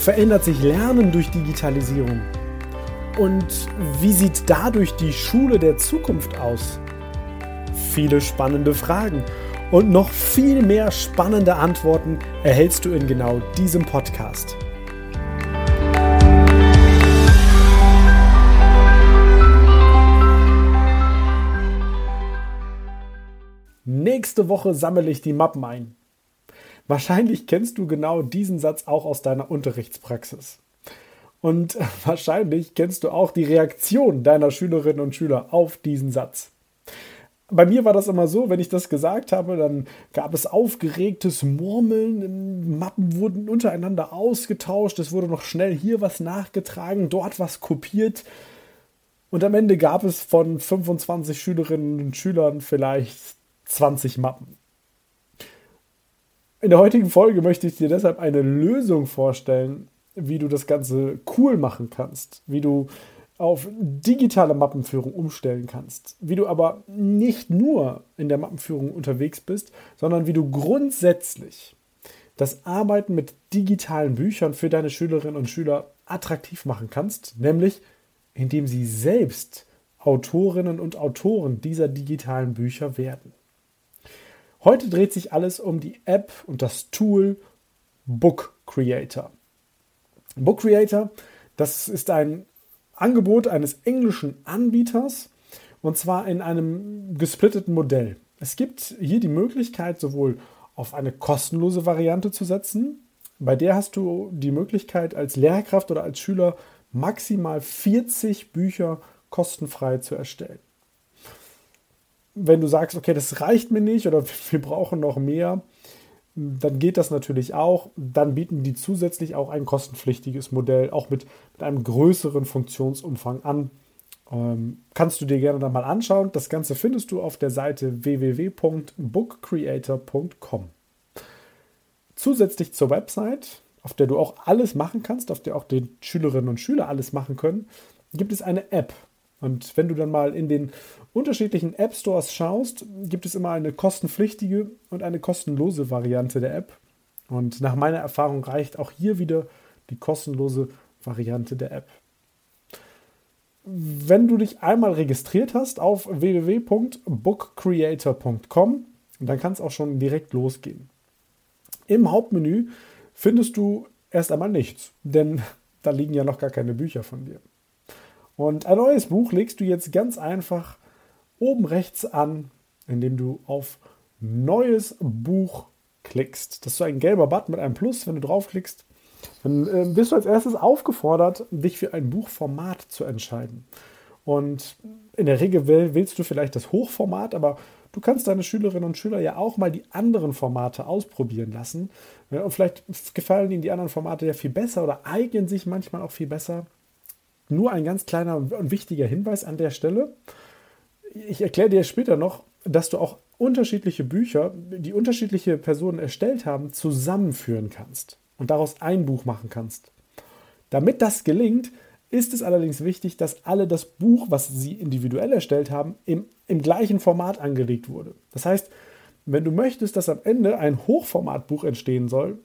verändert sich Lernen durch Digitalisierung? Und wie sieht dadurch die Schule der Zukunft aus? Viele spannende Fragen und noch viel mehr spannende Antworten erhältst du in genau diesem Podcast. Nächste Woche sammle ich die Mappen ein. Wahrscheinlich kennst du genau diesen Satz auch aus deiner Unterrichtspraxis. Und wahrscheinlich kennst du auch die Reaktion deiner Schülerinnen und Schüler auf diesen Satz. Bei mir war das immer so, wenn ich das gesagt habe, dann gab es aufgeregtes Murmeln, Mappen wurden untereinander ausgetauscht, es wurde noch schnell hier was nachgetragen, dort was kopiert. Und am Ende gab es von 25 Schülerinnen und Schülern vielleicht 20 Mappen. In der heutigen Folge möchte ich dir deshalb eine Lösung vorstellen, wie du das Ganze cool machen kannst, wie du auf digitale Mappenführung umstellen kannst, wie du aber nicht nur in der Mappenführung unterwegs bist, sondern wie du grundsätzlich das Arbeiten mit digitalen Büchern für deine Schülerinnen und Schüler attraktiv machen kannst, nämlich indem sie selbst Autorinnen und Autoren dieser digitalen Bücher werden. Heute dreht sich alles um die App und das Tool Book Creator. Book Creator, das ist ein Angebot eines englischen Anbieters und zwar in einem gesplitteten Modell. Es gibt hier die Möglichkeit, sowohl auf eine kostenlose Variante zu setzen, bei der hast du die Möglichkeit, als Lehrkraft oder als Schüler maximal 40 Bücher kostenfrei zu erstellen wenn du sagst, okay, das reicht mir nicht oder wir brauchen noch mehr, dann geht das natürlich auch. Dann bieten die zusätzlich auch ein kostenpflichtiges Modell, auch mit, mit einem größeren Funktionsumfang an. Ähm, kannst du dir gerne dann mal anschauen. Das Ganze findest du auf der Seite www.bookcreator.com. Zusätzlich zur Website, auf der du auch alles machen kannst, auf der auch die Schülerinnen und Schüler alles machen können, gibt es eine App. Und wenn du dann mal in den unterschiedlichen App Stores schaust, gibt es immer eine kostenpflichtige und eine kostenlose Variante der App. Und nach meiner Erfahrung reicht auch hier wieder die kostenlose Variante der App. Wenn du dich einmal registriert hast auf www.bookcreator.com, dann kann es auch schon direkt losgehen. Im Hauptmenü findest du erst einmal nichts, denn da liegen ja noch gar keine Bücher von dir. Und ein neues Buch legst du jetzt ganz einfach oben rechts an, indem du auf Neues Buch klickst. Das ist so ein gelber Button mit einem Plus. Wenn du draufklickst, dann bist du als erstes aufgefordert, dich für ein Buchformat zu entscheiden. Und in der Regel willst du vielleicht das Hochformat, aber du kannst deine Schülerinnen und Schüler ja auch mal die anderen Formate ausprobieren lassen. Und vielleicht gefallen ihnen die anderen Formate ja viel besser oder eignen sich manchmal auch viel besser. Nur ein ganz kleiner und wichtiger Hinweis an der Stelle. Ich erkläre dir später noch, dass du auch unterschiedliche Bücher, die unterschiedliche Personen erstellt haben, zusammenführen kannst und daraus ein Buch machen kannst. Damit das gelingt, ist es allerdings wichtig, dass alle das Buch, was sie individuell erstellt haben, im, im gleichen Format angelegt wurde. Das heißt, wenn du möchtest, dass am Ende ein Hochformatbuch entstehen soll,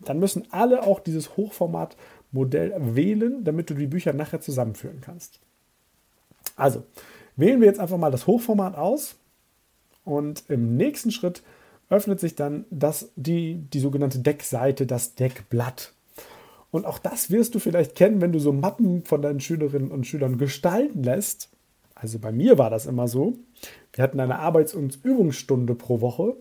dann müssen alle auch dieses Hochformatmodell wählen, damit du die Bücher nachher zusammenführen kannst. Also, wählen wir jetzt einfach mal das Hochformat aus und im nächsten Schritt öffnet sich dann das, die, die sogenannte Deckseite, das Deckblatt. Und auch das wirst du vielleicht kennen, wenn du so Mappen von deinen Schülerinnen und Schülern gestalten lässt. Also bei mir war das immer so. Wir hatten eine Arbeits- und Übungsstunde pro Woche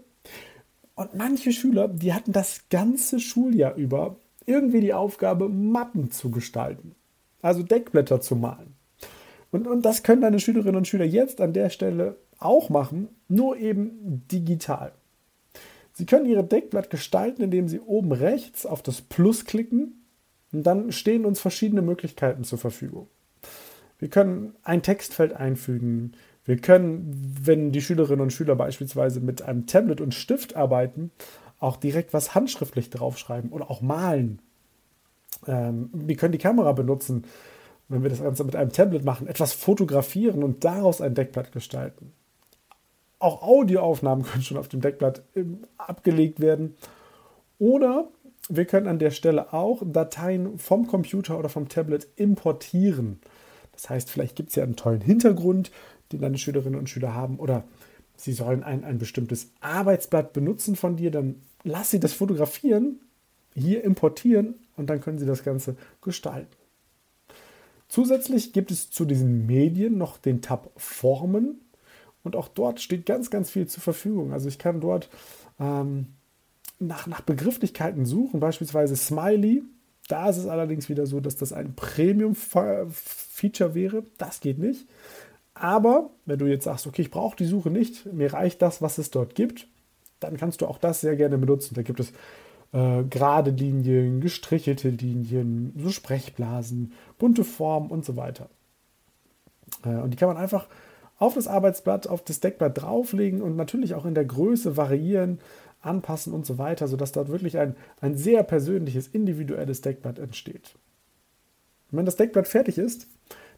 und manche Schüler, die hatten das ganze Schuljahr über irgendwie die Aufgabe, Mappen zu gestalten. Also Deckblätter zu malen. Und, und das können deine Schülerinnen und Schüler jetzt an der Stelle auch machen, nur eben digital. Sie können ihre Deckblatt gestalten, indem sie oben rechts auf das Plus klicken Und dann stehen uns verschiedene Möglichkeiten zur Verfügung. Wir können ein Textfeld einfügen. Wir können, wenn die Schülerinnen und Schüler beispielsweise mit einem Tablet und Stift arbeiten, auch direkt was handschriftlich draufschreiben oder auch malen. Ähm, wir können die Kamera benutzen, wenn wir das Ganze mit einem Tablet machen, etwas fotografieren und daraus ein Deckblatt gestalten. Auch Audioaufnahmen können schon auf dem Deckblatt ähm, abgelegt werden. Oder wir können an der Stelle auch Dateien vom Computer oder vom Tablet importieren. Das heißt, vielleicht gibt es ja einen tollen Hintergrund, den deine Schülerinnen und Schüler haben, oder sie sollen ein, ein bestimmtes Arbeitsblatt benutzen von dir, dann lass sie das fotografieren, hier importieren und dann können sie das Ganze gestalten. Zusätzlich gibt es zu diesen Medien noch den Tab Formen und auch dort steht ganz, ganz viel zur Verfügung. Also ich kann dort ähm, nach, nach Begrifflichkeiten suchen, beispielsweise Smiley. Da ist es allerdings wieder so, dass das ein Premium-Feature wäre. Das geht nicht. Aber wenn du jetzt sagst, okay, ich brauche die Suche nicht, mir reicht das, was es dort gibt, dann kannst du auch das sehr gerne benutzen. Da gibt es äh, gerade Linien, gestrichelte Linien, so Sprechblasen, bunte Formen und so weiter. Äh, und die kann man einfach auf das Arbeitsblatt, auf das Deckblatt drauflegen und natürlich auch in der Größe variieren, anpassen und so weiter, sodass dort wirklich ein, ein sehr persönliches, individuelles Deckblatt entsteht. Wenn das Deckblatt fertig ist,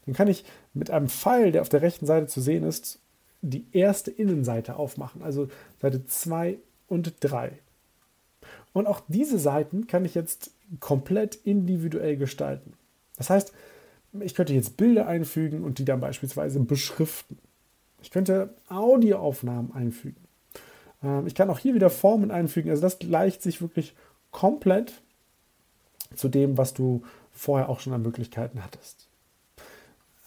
dann kann ich mit einem Pfeil, der auf der rechten Seite zu sehen ist, die erste Innenseite aufmachen, also Seite 2 und 3. Und auch diese Seiten kann ich jetzt komplett individuell gestalten. Das heißt, ich könnte jetzt Bilder einfügen und die dann beispielsweise beschriften. Ich könnte Audioaufnahmen einfügen. Ähm, ich kann auch hier wieder Formen einfügen. Also das gleicht sich wirklich komplett zu dem, was du vorher auch schon an Möglichkeiten hattest.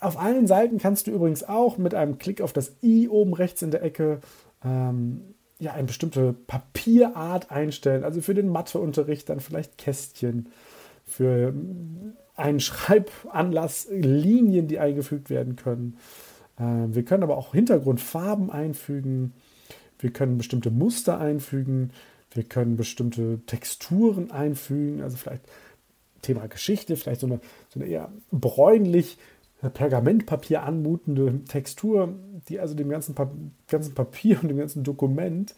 Auf allen Seiten kannst du übrigens auch mit einem Klick auf das i oben rechts in der Ecke ähm, ja, eine bestimmte Papierart einstellen. Also für den Matheunterricht dann vielleicht Kästchen, für einen Schreibanlass Linien, die eingefügt werden können. Äh, wir können aber auch Hintergrundfarben einfügen. Wir können bestimmte Muster einfügen. Wir können bestimmte Texturen einfügen. Also vielleicht Thema Geschichte, vielleicht so eine, so eine eher bräunlich Pergamentpapier anmutende Textur, die also dem ganzen, pa ganzen Papier und dem ganzen Dokument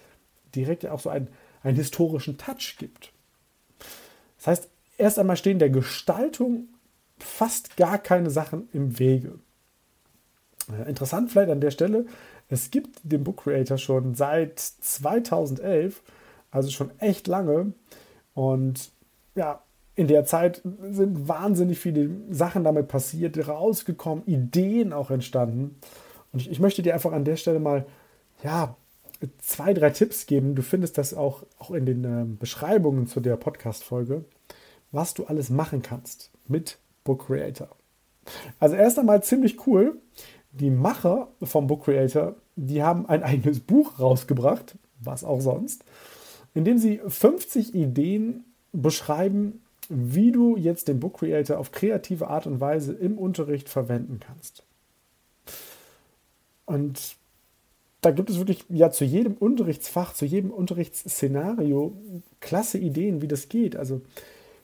direkt auch so einen, einen historischen Touch gibt. Das heißt, erst einmal stehen der Gestaltung fast gar keine Sachen im Wege. Äh, interessant vielleicht an der Stelle, es gibt den Book Creator schon seit 2011, also schon echt lange. Und ja, in der Zeit sind wahnsinnig viele Sachen damit passiert, rausgekommen, Ideen auch entstanden. Und ich, ich, möchte dir einfach an der Stelle mal, ja, zwei, drei Tipps geben. Du findest das auch, auch in den äh, Beschreibungen zu der Podcast-Folge, was du alles machen kannst mit Book Creator. Also erst einmal ziemlich cool. Die Macher vom Book Creator, die haben ein eigenes Buch rausgebracht, was auch sonst, in dem sie 50 Ideen beschreiben, wie du jetzt den Book Creator auf kreative Art und Weise im Unterricht verwenden kannst. Und da gibt es wirklich ja zu jedem Unterrichtsfach, zu jedem Unterrichtsszenario klasse Ideen, wie das geht. Also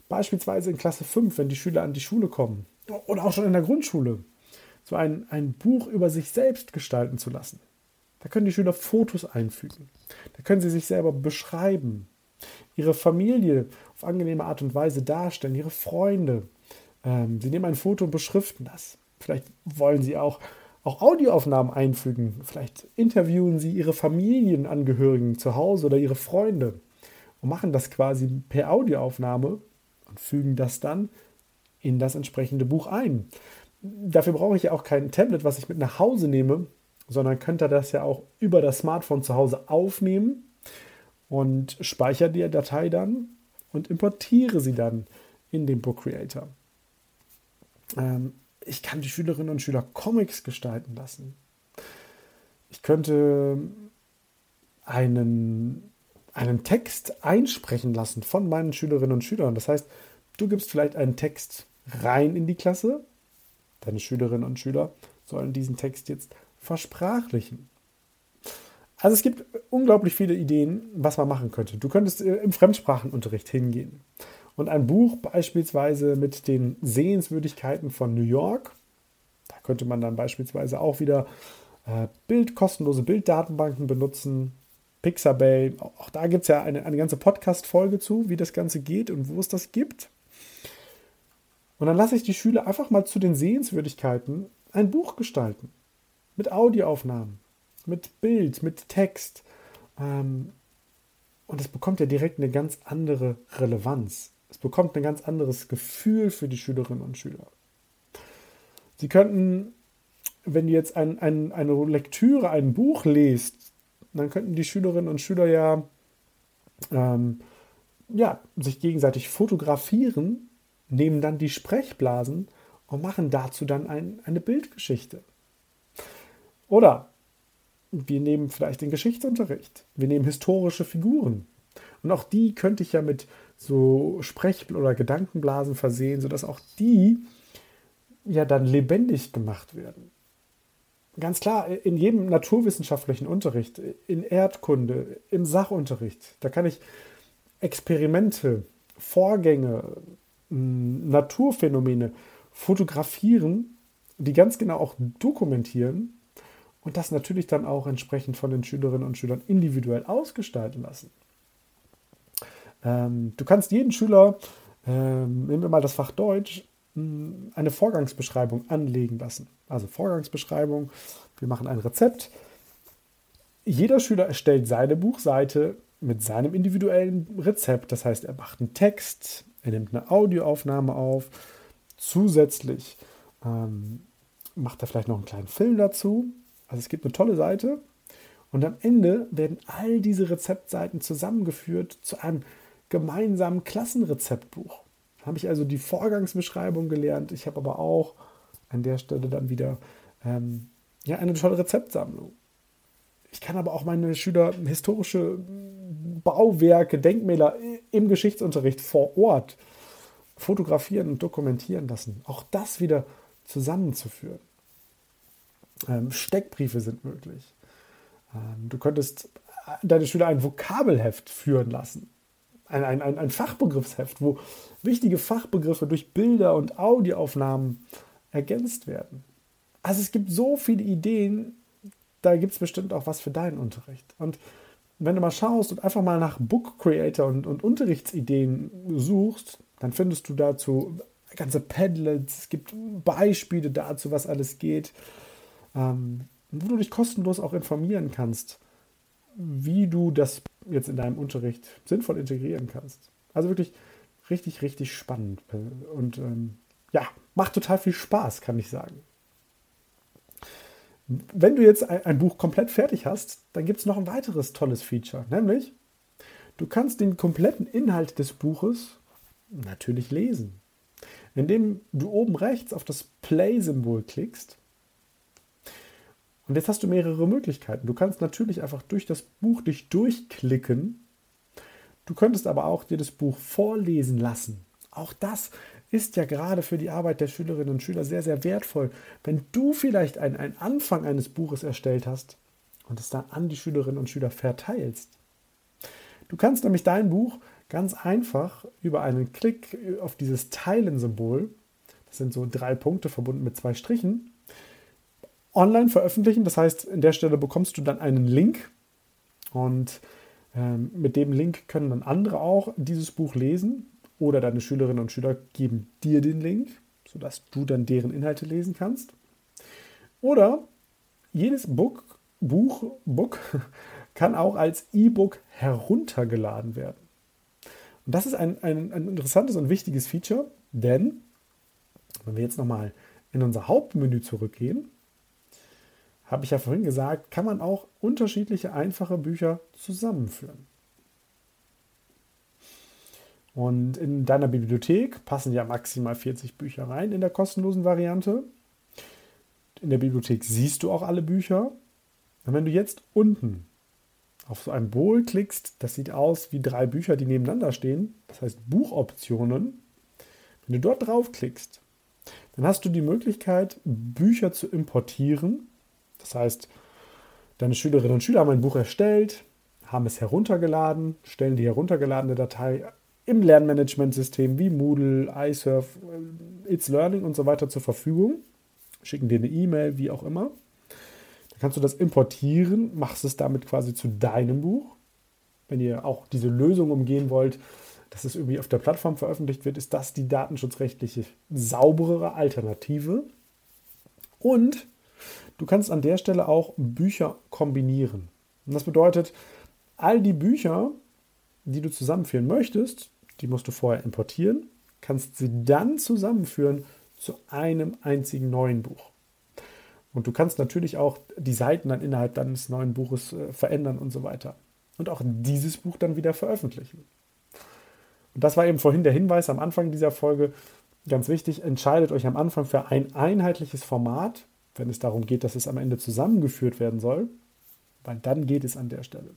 beispielsweise in Klasse 5, wenn die Schüler an die Schule kommen oder auch schon in der Grundschule, so ein, ein Buch über sich selbst gestalten zu lassen. Da können die Schüler Fotos einfügen. Da können sie sich selber beschreiben ihre Familie auf angenehme Art und Weise darstellen, ihre Freunde. Ähm, sie nehmen ein Foto und beschriften das. Vielleicht wollen sie auch, auch Audioaufnahmen einfügen. Vielleicht interviewen sie ihre Familienangehörigen zu Hause oder ihre Freunde und machen das quasi per Audioaufnahme und fügen das dann in das entsprechende Buch ein. Dafür brauche ich ja auch kein Tablet, was ich mit nach Hause nehme, sondern könnte das ja auch über das Smartphone zu Hause aufnehmen und speichere die Datei dann und importiere sie dann in den Book Creator. Ähm, ich kann die Schülerinnen und Schüler Comics gestalten lassen. Ich könnte einen, einen Text einsprechen lassen von meinen Schülerinnen und Schülern. Das heißt, du gibst vielleicht einen Text rein in die Klasse. Deine Schülerinnen und Schüler sollen diesen Text jetzt versprachlichen. Also es gibt unglaublich viele Ideen, was man machen könnte. Du könntest äh, im Fremdsprachenunterricht hingehen Und ein Buch beispielsweise mit den Sehenswürdigkeiten von New York. Da könnte man dann beispielsweise auch wieder äh, Bild, kostenlose Bilddatenbanken benutzen. Pixabay, auch da gibt es ja eine, eine ganze Podcast-Folge zu, wie das Ganze geht und wo es das gibt. Und dann lasse ich die Schüler einfach mal zu den Sehenswürdigkeiten ein Buch gestalten. Mit Audioaufnahmen, mit Bild, mit Text. Ähm, und es bekommt ja direkt eine ganz andere Relevanz. Es bekommt ein ganz anderes Gefühl für die Schülerinnen und Schüler. Sie könnten, wenn ihr jetzt ein, ein, eine Lektüre, ein Buch lest, dann könnten die Schülerinnen und Schüler ja, ähm, ja sich gegenseitig fotografieren, nehmen dann die Sprechblasen und machen dazu dann ein, eine Bildgeschichte. Oder wir nehmen vielleicht den Geschichtsunterricht. Wir nehmen historische Figuren. Und auch die könnte ich ja mit so Sprech- oder Gedankenblasen versehen, sodass auch die ja dann lebendig gemacht werden. Ganz klar, in jedem naturwissenschaftlichen Unterricht, in Erdkunde, im Sachunterricht, da kann ich Experimente, Vorgänge, Naturphänomene fotografieren, die ganz genau auch dokumentieren und das natürlich dann auch entsprechend von den Schülerinnen und Schülern individuell ausgestalten lassen. Ähm, du kannst jeden Schüler, ähm, nehmen wir mal das Fach Deutsch, eine Vorgangsbeschreibung anlegen lassen. Also Vorgangsbeschreibung, wir machen ein Rezept. Jeder Schüler erstellt seine Buchseite mit seinem individuellen Rezept. Das heißt, er macht einen Text, er nimmt eine Audioaufnahme auf. Zusätzlich ähm, macht er vielleicht noch einen kleinen Film dazu. Also es gibt eine tolle Seite. Und am Ende werden all diese Rezeptseiten zusammengeführt zu einem gemeinsamen Klassenrezeptbuch. Da habe ich also die Vorgangsbeschreibung gelernt. Ich habe aber auch an der Stelle dann wieder ähm, ja, eine tolle Rezeptsammlung. Ich kann aber auch meine Schüler historische Bauwerke, Denkmäler im Geschichtsunterricht vor Ort fotografieren und dokumentieren lassen. Auch das wieder zusammenzuführen. Ähm, Steckbriefe sind möglich. Ähm, du könntest deine Schüler ein Vokabelheft führen lassen. Ein, ein, ein, ein Fachbegriffsheft, wo wichtige Fachbegriffe durch Bilder und Audioaufnahmen ergänzt werden. Also es gibt so viele Ideen, da gibt es bestimmt auch was für deinen Unterricht. Und wenn du mal schaust und einfach mal nach Book Creator und, und Unterrichtsideen suchst, dann findest du dazu ganze Padlets, es gibt Beispiele dazu, was alles geht ähm, wo du dich kostenlos auch informieren kannst, wie du das jetzt in deinem Unterricht sinnvoll integrieren kannst. Also wirklich richtig, richtig spannend und ähm, ja, macht total viel Spaß, kann ich sagen. Wenn du jetzt ein, Buch komplett fertig hast, dann gibt es noch ein weiteres tolles Feature, nämlich du kannst den kompletten Inhalt des Buches natürlich lesen. Indem du oben rechts auf das Play-Symbol klickst, und jetzt hast du mehrere Möglichkeiten. Du kannst natürlich einfach durch das Buch dich durchklicken. Du könntest aber auch dir das Buch vorlesen lassen. Auch das ist ja gerade für die Arbeit der Schülerinnen und Schüler sehr, sehr wertvoll. Wenn du vielleicht einen, einen Anfang eines Buches erstellt hast und es dann an die Schülerinnen und Schüler verteilst. Du kannst nämlich dein Buch ganz einfach über einen Klick auf dieses Teilen-Symbol, das sind so drei Punkte verbunden mit zwei Strichen, online veröffentlichen. Das heißt, in der Stelle bekommst du dann einen Link und ähm, mit dem Link können dann andere auch dieses Buch lesen oder deine Schülerinnen und Schüler geben dir den Link, sodass du dann deren Inhalte lesen kannst. Oder jedes Book, Buch, Book kann auch als E-Book heruntergeladen werden. Und das ist ein, ein, ein interessantes und wichtiges Feature, denn wenn wir jetzt nochmal in unser Hauptmenü zurückgehen, habe ich ja vorhin gesagt, kann man auch unterschiedliche einfache Bücher zusammenführen. Und in deiner Bibliothek passen ja maximal 40 Bücher rein in der kostenlosen Variante. In der Bibliothek siehst du auch alle Bücher. Und wenn du jetzt unten auf so ein Bowl klickst, das sieht aus wie drei Bücher, die nebeneinander stehen, das heißt Buchoptionen. Wenn du dort draufklickst, dann hast du die Möglichkeit, Bücher zu importieren das heißt, deine Schülerinnen und Schüler haben ein Buch erstellt, haben es heruntergeladen, stellen die heruntergeladene Datei im Lernmanagementsystem wie Moodle, iSurf, äh, It's Learning und so weiter zur Verfügung. Schicken dir eine E-Mail, wie auch immer. Dann kannst du das importieren, machst es damit quasi zu deinem Buch. Wenn ihr auch diese Lösung umgehen wollt, dass es irgendwie auf der Plattform veröffentlicht wird, ist das die datenschutzrechtliche sauberere Alternative. Und du kannst an der Stelle auch Bücher kombinieren. Und das bedeutet, all die Bücher, die du zusammenführen möchtest, die musst du vorher importieren, kannst sie dann zusammenführen zu einem einzigen neuen Buch. Und du kannst natürlich auch die Seiten dann innerhalb deines neuen Buches äh, verändern und so weiter. Und auch dieses Buch dann wieder veröffentlichen. Und das war eben vorhin der Hinweis am Anfang dieser Folge. Ganz wichtig, entscheidet euch am Anfang für ein einheitliches Format, wenn es darum geht, dass es am Ende zusammengeführt werden soll, weil dann geht es an der Stelle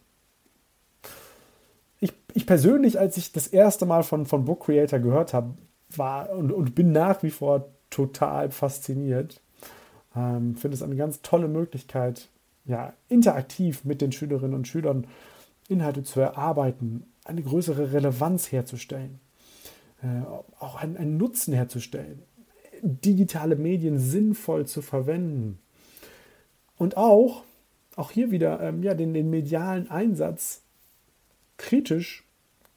ich, ich persönlich, als ich das erste Mal von, von Book Creator gehört habe, war und, und bin nach wie vor total fasziniert. Ähm, Finde es eine ganz tolle Möglichkeit, ja, interaktiv mit den Schülerinnen und Schülern Inhalte zu erarbeiten, eine größere Relevanz herzustellen, äh, auch einen, einen Nutzen herzustellen, digitale Medien sinnvoll zu verwenden und auch, auch hier wieder ähm, ja, den, den medialen Einsatz kritisch,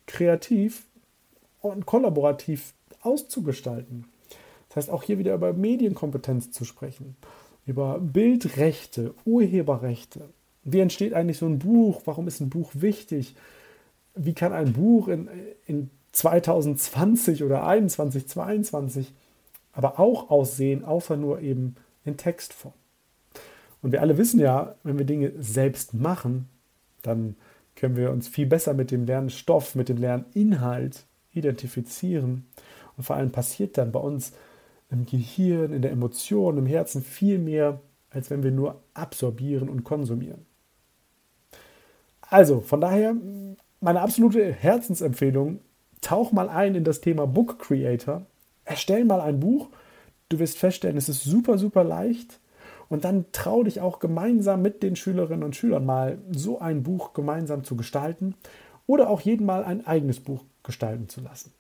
kreativ und kollaborativ auszugestalten. Das heißt, auch hier wieder über Medienkompetenz zu sprechen, über Bildrechte, Urheberrechte. Wie entsteht eigentlich so ein Buch? Warum ist ein Buch wichtig? Wie kann ein Buch in, in 2020 oder 2021, 2022 aber auch aussehen, außer nur eben in Textform? Und wir alle wissen ja, wenn wir Dinge selbst machen, dann können wir uns viel besser mit dem Lernstoff, mit dem Lerninhalt identifizieren. Und vor allem passiert dann bei uns im Gehirn, in der Emotion, im Herzen viel mehr, als wenn wir nur absorbieren und konsumieren. Also, von daher meine absolute Herzensempfehlung, tauch mal ein in das Thema Book Creator, erstell mal ein Buch. Du wirst feststellen, es ist super, super leicht. Und dann trau dich auch gemeinsam mit den Schülerinnen und Schülern mal so ein Buch gemeinsam zu gestalten oder auch jeden mal ein eigenes Buch gestalten zu lassen.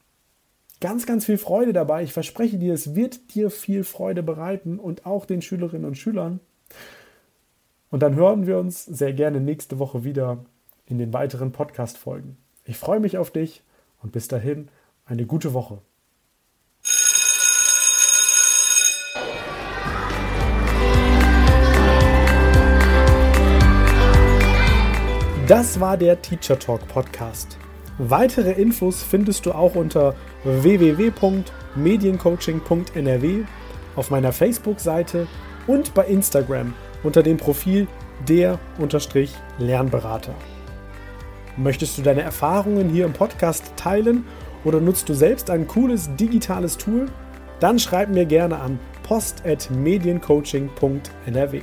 Ganz, ganz viel Freude dabei. Ich verspreche dir, es wird dir viel Freude bereiten und auch den Schülerinnen und Schülern. Und dann hören wir uns sehr gerne nächste Woche wieder in den weiteren Podcast-Folgen. Ich freue mich auf dich und bis dahin eine gute Woche. Das war der Teacher Talk Podcast. Weitere Infos findest du auch unter www.mediencoaching.nrw auf meiner Facebook-Seite und bei Instagram unter dem Profil der-lernberater. Möchtest du deine Erfahrungen hier im Podcast teilen oder nutzt du selbst ein cooles digitales Tool? Dann schreib mir gerne an post.mediencoaching.nrw.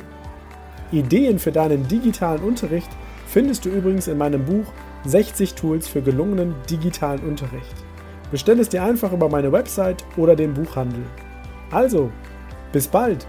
Ideen für deinen digitalen Unterricht – findest du übrigens in meinem Buch 60 Tools für gelungenen digitalen Unterricht. Bestell es dir einfach über meine Website oder den Buchhandel. Also, bis bald!